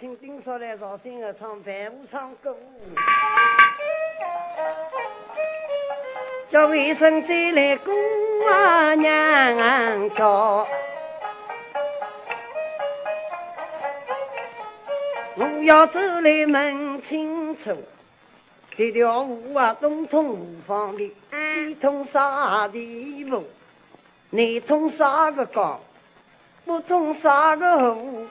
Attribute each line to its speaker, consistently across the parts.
Speaker 1: 听听说来绍兴的唱饭屋唱歌，叫卫生再来姑娘叫。我要走来问清楚，这条路啊东通无方的，
Speaker 2: 西
Speaker 1: 通啥地路？南通啥个高？不通啥个湖？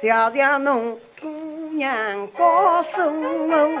Speaker 1: 谢谢侬姑娘告诉我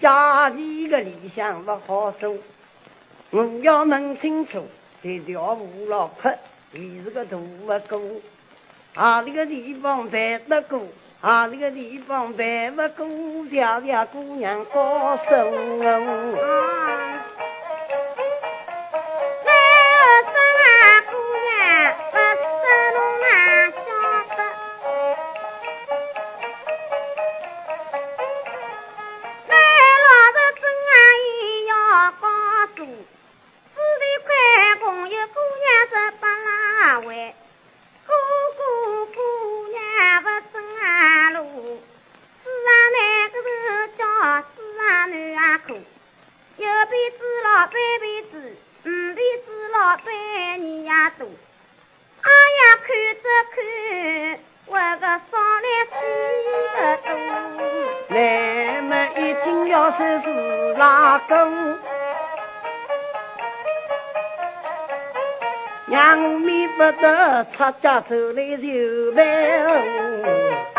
Speaker 1: 家里的理想不好做，我要弄清楚这条路老宽，你是个大不过，哪里个地方办得过？哪里个地方办不过？条条姑娘高声问
Speaker 2: 四里关公有姑娘十八拉位，哥哥姑娘不生啊路，四啊个人叫四啊男啊苦，右辈子老半辈子，五辈子老半年呀多。哎呀，看着看，我个双来喜多。
Speaker 1: 来么一定要是是拉公。让我们不得出家走来求来。